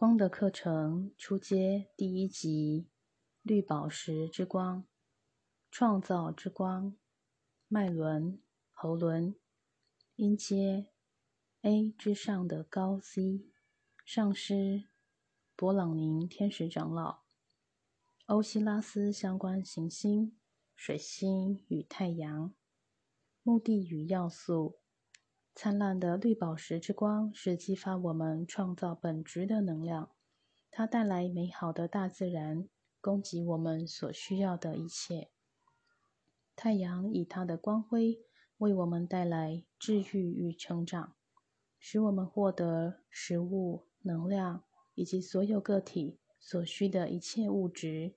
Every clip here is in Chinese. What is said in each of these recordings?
光的课程初阶第一集：绿宝石之光，创造之光，脉轮、喉轮，音阶 A 之上的高 C，上师勃朗宁天使长老，欧西拉斯相关行星，水星与太阳，目的与要素。灿烂的绿宝石之光是激发我们创造本质的能量，它带来美好的大自然，供给我们所需要的一切。太阳以它的光辉为我们带来治愈与成长，使我们获得食物、能量以及所有个体所需的一切物质。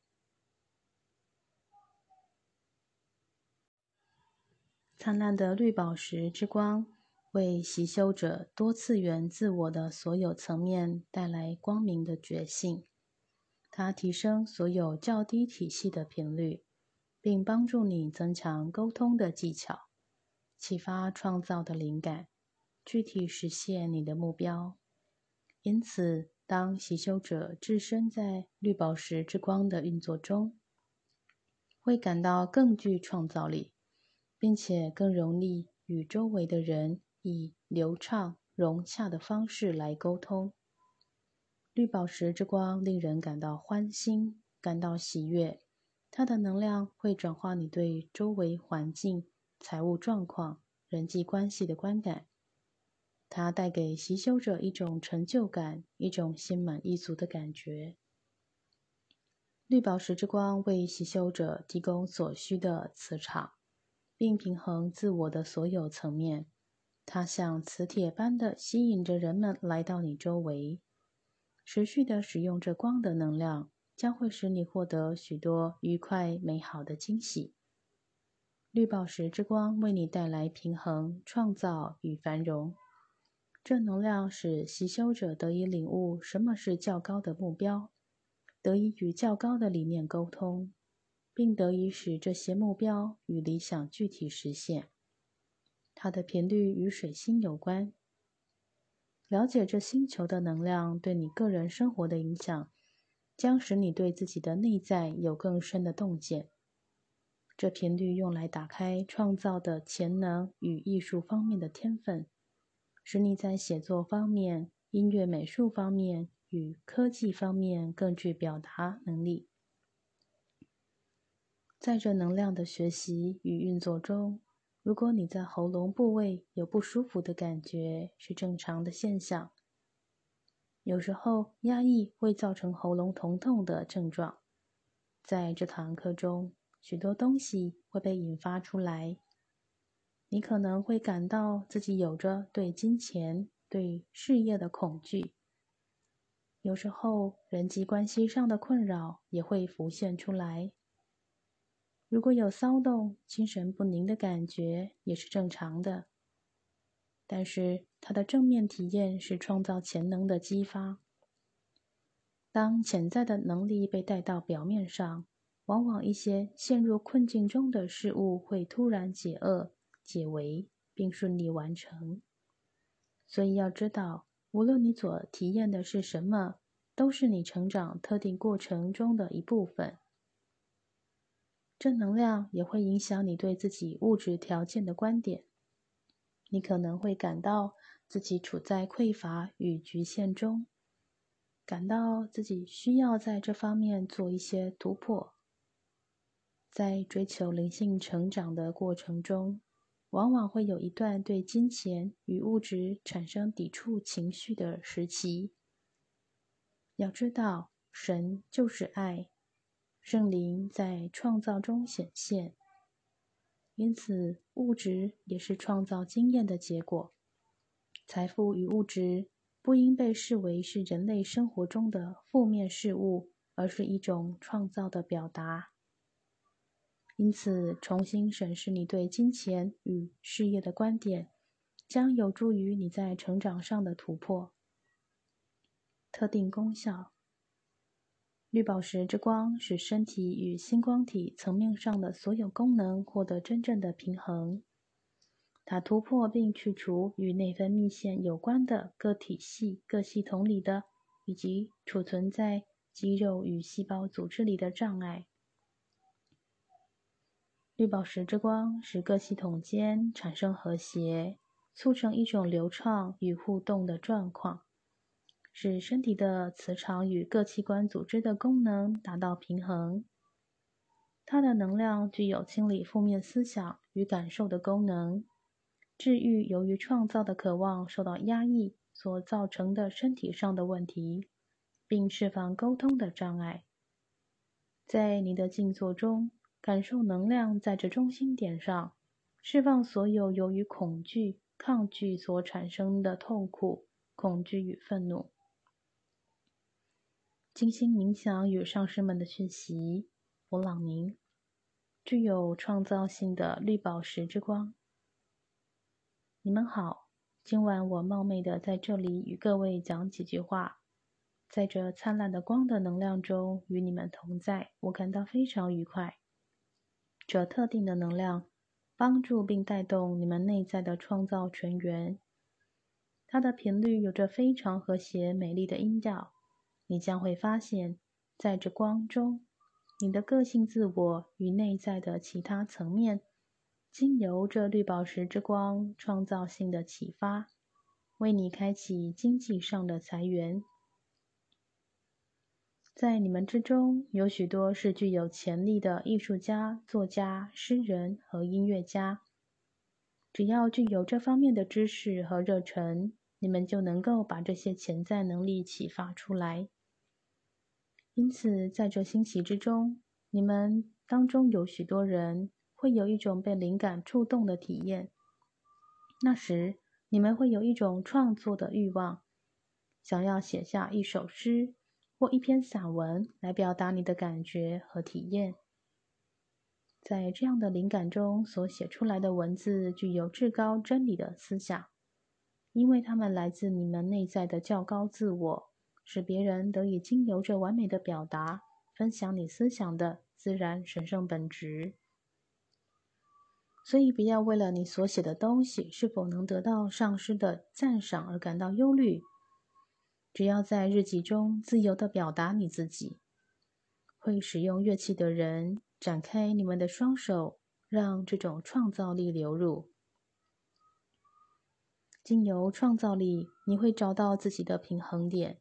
灿烂的绿宝石之光。为习修者多次元自我的所有层面带来光明的觉性，它提升所有较低体系的频率，并帮助你增强沟通的技巧，启发创造的灵感，具体实现你的目标。因此，当习修者置身在绿宝石之光的运作中，会感到更具创造力，并且更容易与周围的人。以流畅融洽的方式来沟通。绿宝石之光令人感到欢欣，感到喜悦。它的能量会转化你对周围环境、财务状况、人际关系的观感。它带给习修者一种成就感，一种心满意足的感觉。绿宝石之光为习修者提供所需的磁场，并平衡自我的所有层面。它像磁铁般的吸引着人们来到你周围。持续的使用这光的能量，将会使你获得许多愉快美好的惊喜。绿宝石之光为你带来平衡、创造与繁荣。这能量使习修者得以领悟什么是较高的目标，得以与较高的理念沟通，并得以使这些目标与理想具体实现。它的频率与水星有关。了解这星球的能量对你个人生活的影响，将使你对自己的内在有更深的洞见。这频率用来打开创造的潜能与艺术方面的天分，使你在写作方面、音乐美术方面与科技方面更具表达能力。在这能量的学习与运作中。如果你在喉咙部位有不舒服的感觉，是正常的现象。有时候压抑会造成喉咙疼痛的症状。在这堂课中，许多东西会被引发出来。你可能会感到自己有着对金钱、对事业的恐惧。有时候人际关系上的困扰也会浮现出来。如果有骚动、精神不宁的感觉，也是正常的。但是，它的正面体验是创造潜能的激发。当潜在的能力被带到表面上，往往一些陷入困境中的事物会突然解厄、解围，并顺利完成。所以，要知道，无论你所体验的是什么，都是你成长特定过程中的一部分。正能量也会影响你对自己物质条件的观点。你可能会感到自己处在匮乏与局限中，感到自己需要在这方面做一些突破。在追求灵性成长的过程中，往往会有一段对金钱与物质产生抵触情绪的时期。要知道，神就是爱。圣灵在创造中显现，因此物质也是创造经验的结果。财富与物质不应被视为是人类生活中的负面事物，而是一种创造的表达。因此，重新审视你对金钱与事业的观点，将有助于你在成长上的突破。特定功效。绿宝石之光使身体与星光体层面上的所有功能获得真正的平衡。它突破并去除与内分泌腺有关的各体系、各系统里的以及储存在肌肉与细胞组织里的障碍。绿宝石之光使各系统间产生和谐，促成一种流畅与互动的状况，使身体的磁场与各器官组织的功能达到平衡。它的能量具有清理负面思想与感受的功能，治愈由于创造的渴望受到压抑所造成的身体上的问题，并释放沟通的障碍。在你的静坐中。感受能量在这中心点上，释放所有由于恐惧、抗拒所产生的痛苦、恐惧与愤怒。静心冥想与上师们的讯息，弗朗宁，具有创造性的绿宝石之光。你们好，今晚我冒昧的在这里与各位讲几句话，在这灿烂的光的能量中与你们同在，我感到非常愉快。这特定的能量帮助并带动你们内在的创造泉源。它的频率有着非常和谐美丽的音调。你将会发现，在这光中，你的个性自我与内在的其他层面，经由这绿宝石之光创造性的启发，为你开启经济上的财源。在你们之中，有许多是具有潜力的艺术家、作家、诗人和音乐家。只要具有这方面的知识和热忱，你们就能够把这些潜在能力启发出来。因此，在这星期之中，你们当中有许多人会有一种被灵感触动的体验。那时，你们会有一种创作的欲望，想要写下一首诗。或一篇散文来表达你的感觉和体验，在这样的灵感中所写出来的文字具有至高真理的思想，因为它们来自你们内在的较高自我，使别人得以经由着完美的表达，分享你思想的自然神圣本质。所以，不要为了你所写的东西是否能得到上师的赞赏而感到忧虑。只要在日记中自由地表达你自己，会使用乐器的人展开你们的双手，让这种创造力流入。经由创造力，你会找到自己的平衡点。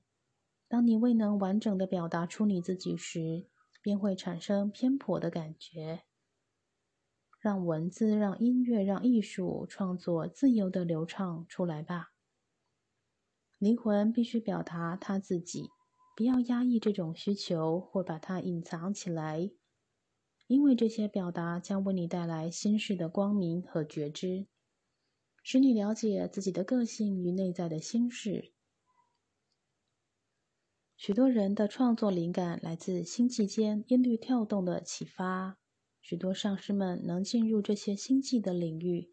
当你未能完整的表达出你自己时，便会产生偏颇的感觉。让文字、让音乐、让艺术创作自由的流畅出来吧。灵魂必须表达他自己，不要压抑这种需求或把它隐藏起来，因为这些表达将为你带来心事的光明和觉知，使你了解自己的个性与内在的心事。许多人的创作灵感来自星际间音律跳动的启发，许多上师们能进入这些星际的领域，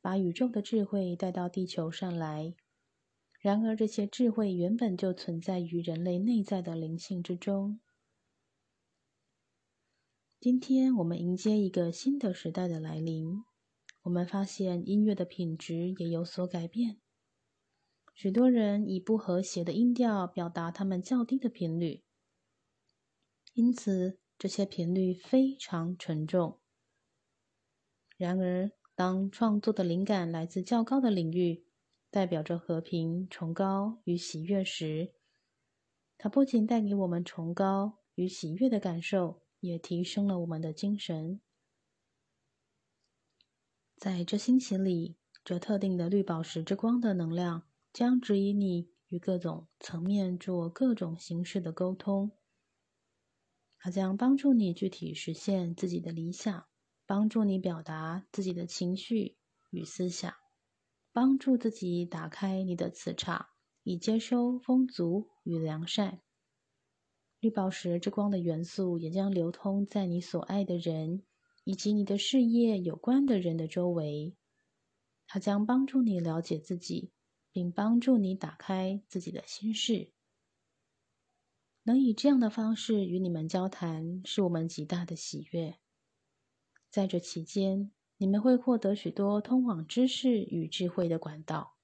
把宇宙的智慧带到地球上来。然而，这些智慧原本就存在于人类内在的灵性之中。今天，我们迎接一个新的时代的来临。我们发现音乐的品质也有所改变。许多人以不和谐的音调表达他们较低的频率，因此这些频率非常沉重。然而，当创作的灵感来自较高的领域，代表着和平、崇高与喜悦时，它不仅带给我们崇高与喜悦的感受，也提升了我们的精神。在这星期里，这特定的绿宝石之光的能量将指引你与各种层面做各种形式的沟通。它将帮助你具体实现自己的理想，帮助你表达自己的情绪与思想。帮助自己打开你的磁场，以接收丰足与良善。绿宝石之光的元素也将流通在你所爱的人以及你的事业有关的人的周围。它将帮助你了解自己，并帮助你打开自己的心事。能以这样的方式与你们交谈，是我们极大的喜悦。在这期间。你们会获得许多通往知识与智慧的管道，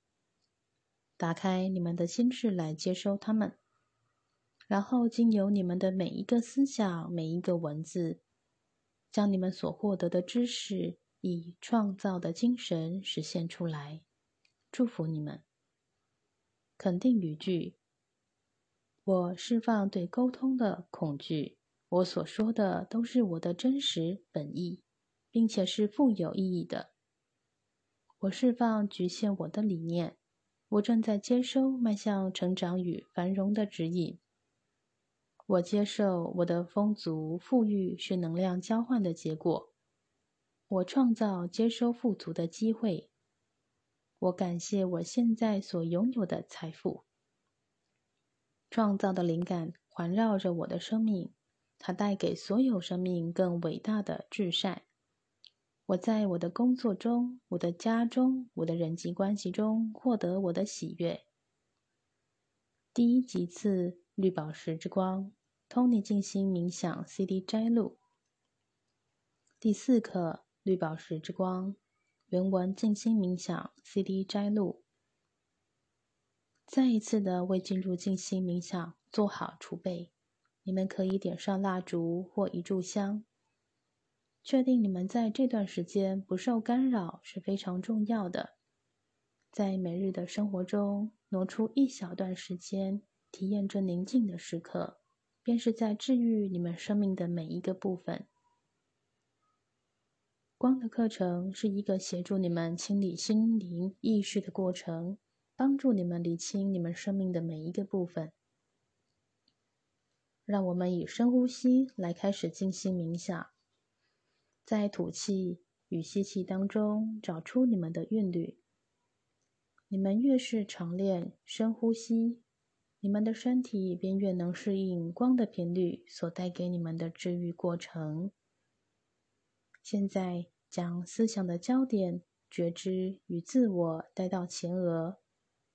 打开你们的心智来接收它们，然后经由你们的每一个思想、每一个文字，将你们所获得的知识以创造的精神实现出来。祝福你们！肯定语句：我释放对沟通的恐惧。我所说的都是我的真实本意，并且是富有意义的。我释放局限我的理念。我正在接收迈向成长与繁荣的指引。我接受我的丰足富裕是能量交换的结果。我创造接收富足的机会。我感谢我现在所拥有的财富。创造的灵感环绕着我的生命，它带给所有生命更伟大的至善。我在我的工作中、我的家中、我的人际关系中获得我的喜悦。第一级次绿宝石之光，Tony 静心冥想 CD 摘录。第四课绿宝石之光，原文静心冥想 CD 摘录。再一次的为进入静心冥想做好储备，你们可以点上蜡烛或一炷香。确定你们在这段时间不受干扰是非常重要的。在每日的生活中挪出一小段时间，体验这宁静的时刻，便是在治愈你们生命的每一个部分。光的课程是一个协助你们清理心灵意识的过程，帮助你们理清你们生命的每一个部分。让我们以深呼吸来开始静心冥想。在吐气与吸气当中找出你们的韵律。你们越是常练深呼吸，你们的身体便越能适应光的频率所带给你们的治愈过程。现在将思想的焦点、觉知与自我带到前额，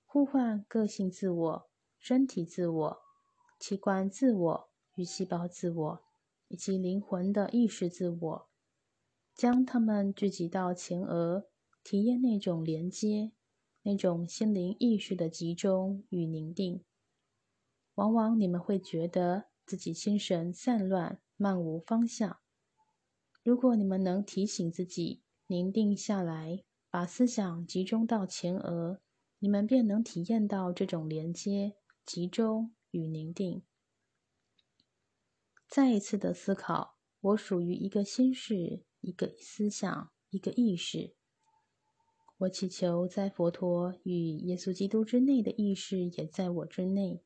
呼唤个性自我、身体自我、器官自我与细胞自我，以及灵魂的意识自我。将它们聚集到前额，体验那种连接，那种心灵意识的集中与凝定。往往你们会觉得自己心神散乱、漫无方向。如果你们能提醒自己凝定下来，把思想集中到前额，你们便能体验到这种连接、集中与凝定。再一次的思考：我属于一个心事。一个思想，一个意识。我祈求，在佛陀与耶稣基督之内的意识也在我之内。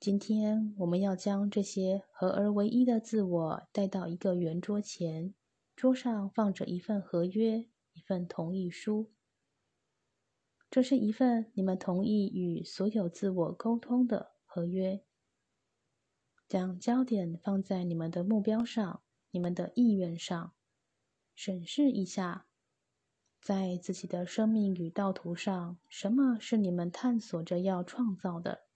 今天，我们要将这些合而为一的自我带到一个圆桌前，桌上放着一份合约，一份同意书。这是一份你们同意与所有自我沟通的合约。将焦点放在你们的目标上。你们的意愿上，审视一下，在自己的生命与道途上，什么是你们探索着要创造的？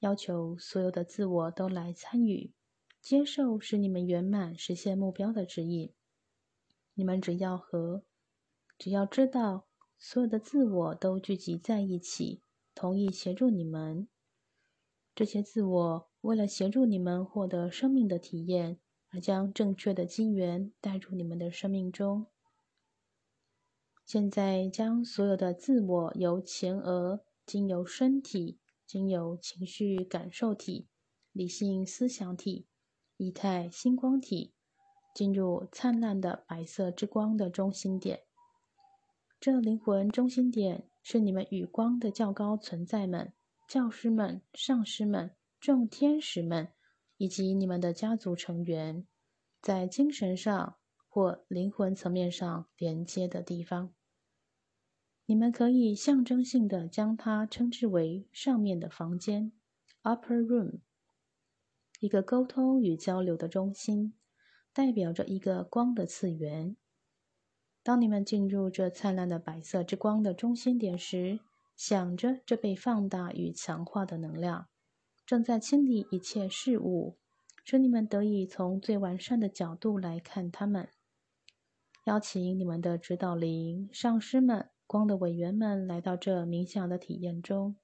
要求所有的自我都来参与，接受使你们圆满实现目标的指引。你们只要和，只要知道，所有的自我都聚集在一起，同意协助你们。这些自我为了协助你们获得生命的体验。而将正确的机缘带入你们的生命中。现在，将所有的自我由前额经由身体、经由情绪感受体、理性思想体、仪态星光体，进入灿烂的白色之光的中心点。这灵魂中心点是你们与光的较高存在们、教师们、上师们、众天使们。以及你们的家族成员在精神上或灵魂层面上连接的地方，你们可以象征性的将它称之为上面的房间 （upper room），一个沟通与交流的中心，代表着一个光的次元。当你们进入这灿烂的白色之光的中心点时，想着这被放大与强化的能量。正在清理一切事物，使你们得以从最完善的角度来看他们。邀请你们的指导灵、上师们、光的委员们来到这冥想的体验中。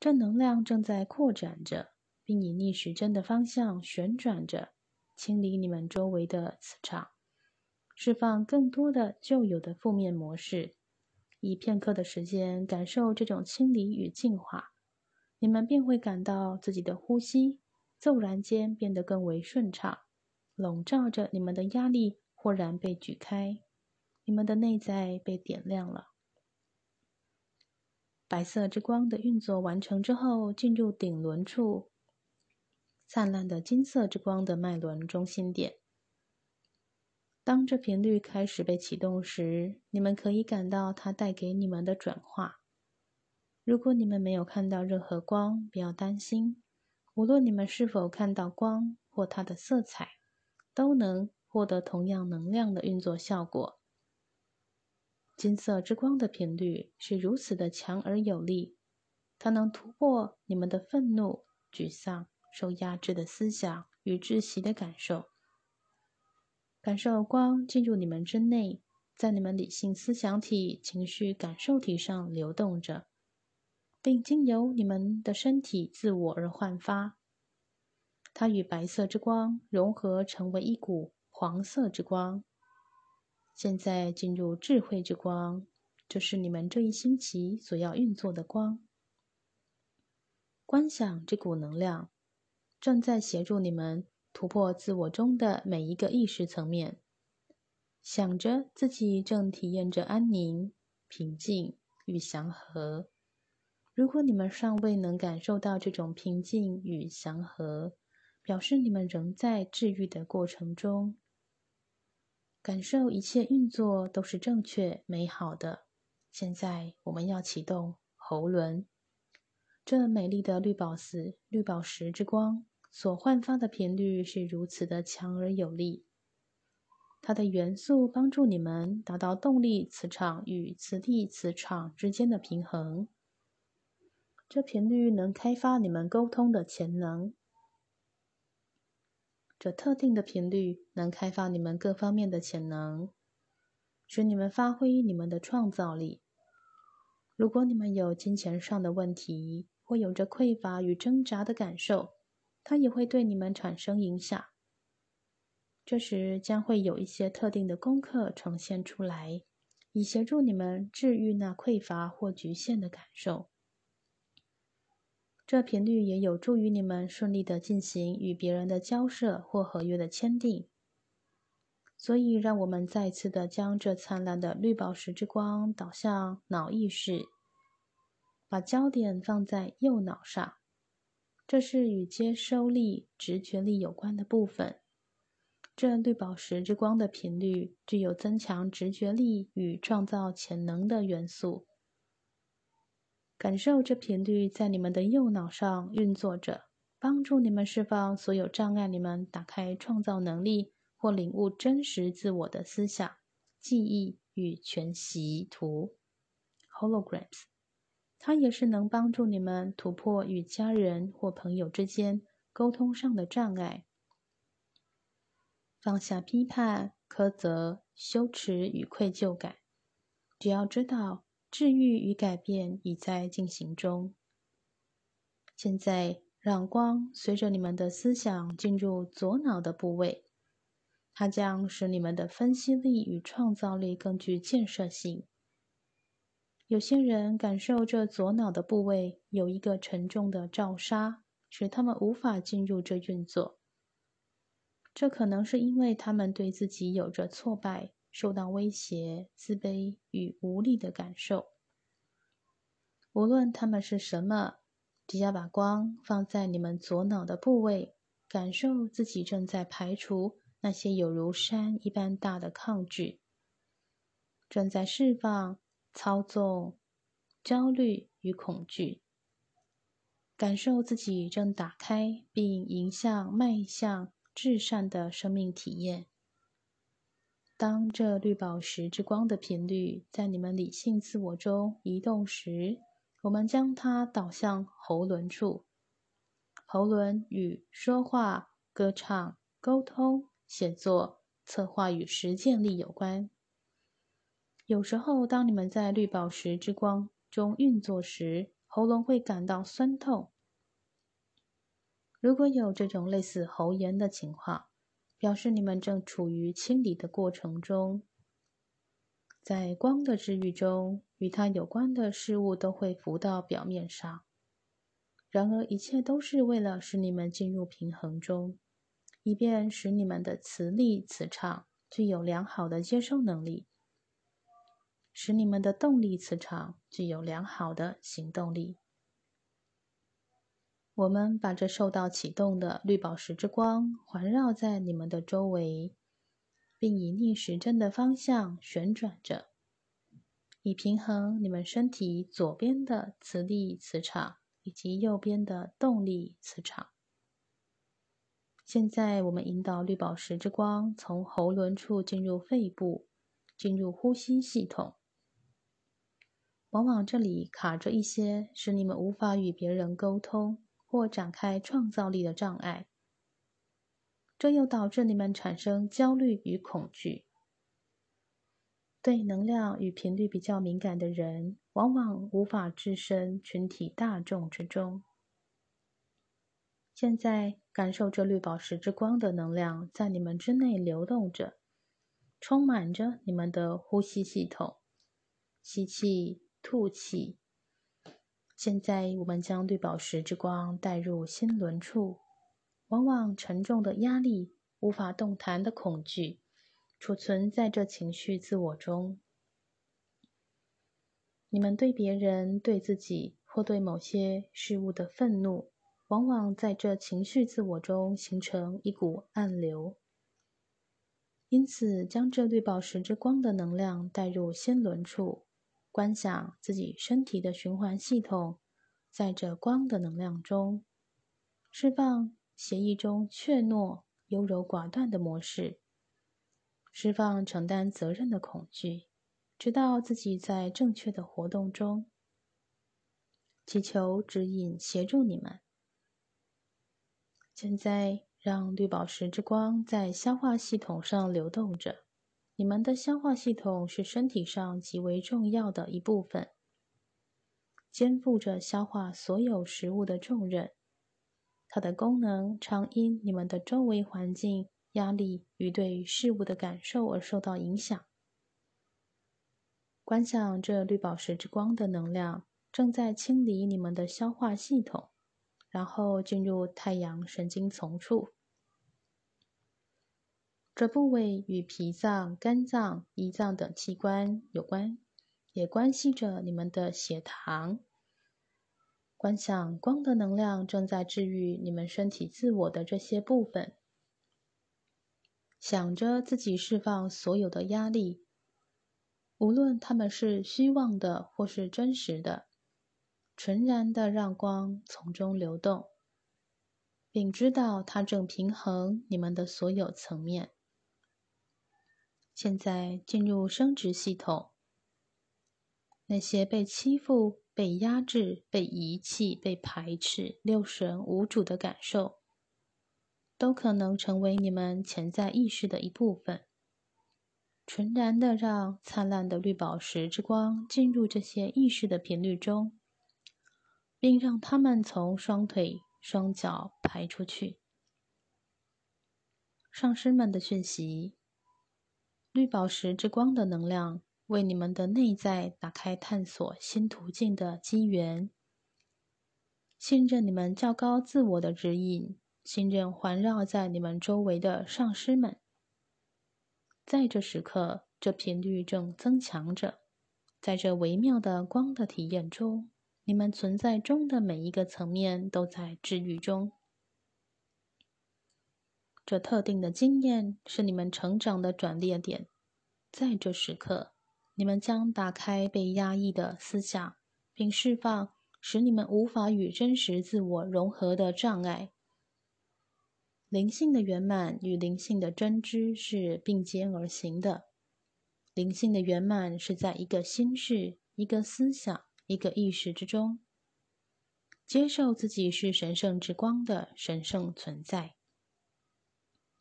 这能量正在扩展着，并以逆时针的方向旋转着，清理你们周围的磁场，释放更多的旧有的负面模式。以片刻的时间感受这种清理与净化，你们便会感到自己的呼吸骤然间变得更为顺畅，笼罩着你们的压力豁然被举开，你们的内在被点亮了。白色之光的运作完成之后，进入顶轮处，灿烂的金色之光的脉轮中心点。当这频率开始被启动时，你们可以感到它带给你们的转化。如果你们没有看到任何光，不要担心。无论你们是否看到光或它的色彩，都能获得同样能量的运作效果。金色之光的频率是如此的强而有力，它能突破你们的愤怒、沮丧、受压制的思想与窒息的感受。感受光进入你们之内，在你们理性思想体、情绪感受体上流动着，并经由你们的身体自我而焕发。它与白色之光融合，成为一股黄色之光。现在进入智慧之光，就是你们这一星期所要运作的光。观想这股能量正在协助你们。突破自我中的每一个意识层面，想着自己正体验着安宁、平静与祥和。如果你们尚未能感受到这种平静与祥和，表示你们仍在治愈的过程中。感受一切运作都是正确美好的。现在我们要启动喉轮，这美丽的绿宝石、绿宝石之光。所焕发的频率是如此的强而有力，它的元素帮助你们达到动力磁场与磁力磁场之间的平衡。这频率能开发你们沟通的潜能，这特定的频率能开发你们各方面的潜能，使你们发挥你们的创造力。如果你们有金钱上的问题，或有着匮乏与挣扎的感受，它也会对你们产生影响。这时将会有一些特定的功课呈现出来，以协助你们治愈那匮乏或局限的感受。这频率也有助于你们顺利的进行与别人的交涉或合约的签订。所以，让我们再次的将这灿烂的绿宝石之光导向脑意识，把焦点放在右脑上。这是与接收力、直觉力有关的部分。这绿宝石之光的频率具有增强直觉力与创造潜能的元素。感受这频率在你们的右脑上运作着，帮助你们释放所有障碍，你们打开创造能力或领悟真实自我的思想、记忆与全息图 （holograms）。它也是能帮助你们突破与家人或朋友之间沟通上的障碍，放下批判、苛责、羞耻与愧疚感。只要知道治愈与改变已在进行中。现在，让光随着你们的思想进入左脑的部位，它将使你们的分析力与创造力更具建设性。有些人感受这左脑的部位有一个沉重的罩纱，使他们无法进入这运作。这可能是因为他们对自己有着挫败、受到威胁、自卑与无力的感受。无论他们是什么，只要把光放在你们左脑的部位，感受自己正在排除那些有如山一般大的抗拒，正在释放。操纵焦虑与恐惧，感受自己正打开并迎向迈向至善的生命体验。当这绿宝石之光的频率在你们理性自我中移动时，我们将它导向喉轮处。喉轮与说话、歌唱、沟通、写作、策划与实践力有关。有时候，当你们在绿宝石之光中运作时，喉咙会感到酸痛。如果有这种类似喉炎的情况，表示你们正处于清理的过程中。在光的治愈中，与它有关的事物都会浮到表面上。然而，一切都是为了使你们进入平衡中，以便使你们的磁力、磁场具有良好的接收能力，使你们的动力磁场具有良好的行动力。我们把这受到启动的绿宝石之光环绕在你们的周围，并以逆时针的方向旋转着，以平衡你们身体左边的磁力磁场以及右边的动力磁场。现在，我们引导绿宝石之光从喉轮处进入肺部，进入呼吸系统。往往这里卡着一些，使你们无法与别人沟通。或展开创造力的障碍，这又导致你们产生焦虑与恐惧。对能量与频率比较敏感的人，往往无法置身群体大众之中。现在，感受这绿宝石之光的能量在你们之内流动着，充满着你们的呼吸系统，吸气，吐气。现在，我们将绿宝石之光带入心轮处。往往沉重的压力、无法动弹的恐惧，储存在这情绪自我中。你们对别人、对自己或对某些事物的愤怒，往往在这情绪自我中形成一股暗流。因此，将这绿宝石之光的能量带入心轮处。观想自己身体的循环系统，在这光的能量中释放协议中怯懦、优柔寡断的模式，释放承担责任的恐惧，直到自己在正确的活动中，祈求指引协助你们。现在，让绿宝石之光在消化系统上流动着。你们的消化系统是身体上极为重要的一部分，肩负着消化所有食物的重任。它的功能常因你们的周围环境、压力与对事物的感受而受到影响。观想这绿宝石之光的能量正在清理你们的消化系统，然后进入太阳神经丛处。这部位与脾脏、肝脏、胰脏等器官有关，也关系着你们的血糖。观想光的能量正在治愈你们身体自我的这些部分，想着自己释放所有的压力，无论它们是虚妄的或是真实的，纯然的让光从中流动，并知道它正平衡你们的所有层面。现在进入生殖系统，那些被欺负、被压制、被遗弃、被排斥、六神无主的感受，都可能成为你们潜在意识的一部分。纯然的让灿烂的绿宝石之光进入这些意识的频率中，并让它们从双腿、双脚排出去。上师们的讯息。绿宝石之光的能量为你们的内在打开探索新途径的机缘。信任你们较高自我的指引，信任环绕在你们周围的上师们。在这时刻，这频率正增强着。在这微妙的光的体验中，你们存在中的每一个层面都在治愈中。这特定的经验是你们成长的转捩点，在这时刻，你们将打开被压抑的思想，并释放使你们无法与真实自我融合的障碍。灵性的圆满与灵性的真知是并肩而行的。灵性的圆满是在一个心事、一个思想、一个意识之中，接受自己是神圣之光的神圣存在。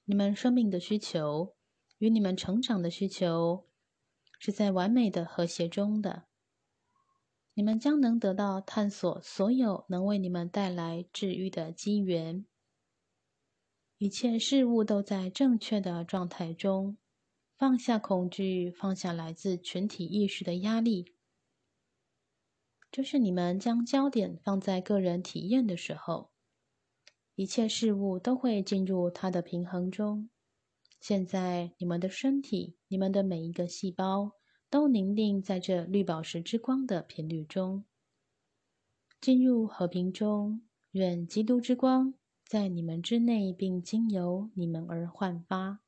你们生命的需求与你们成长的需求是在完美的和谐中的。你们将能得到探索所有能为你们带来治愈的机缘。一切事物都在正确的状态中。放下恐惧，放下来自群体意识的压力。就是你们将焦点放在个人体验的时候，一切事物都会进入它的平衡中。现在，你们的身体，你们的每一个细胞，都凝定在这绿宝石之光的频率中，进入和平中。愿基督之光在你们之内，并经由你们而焕发。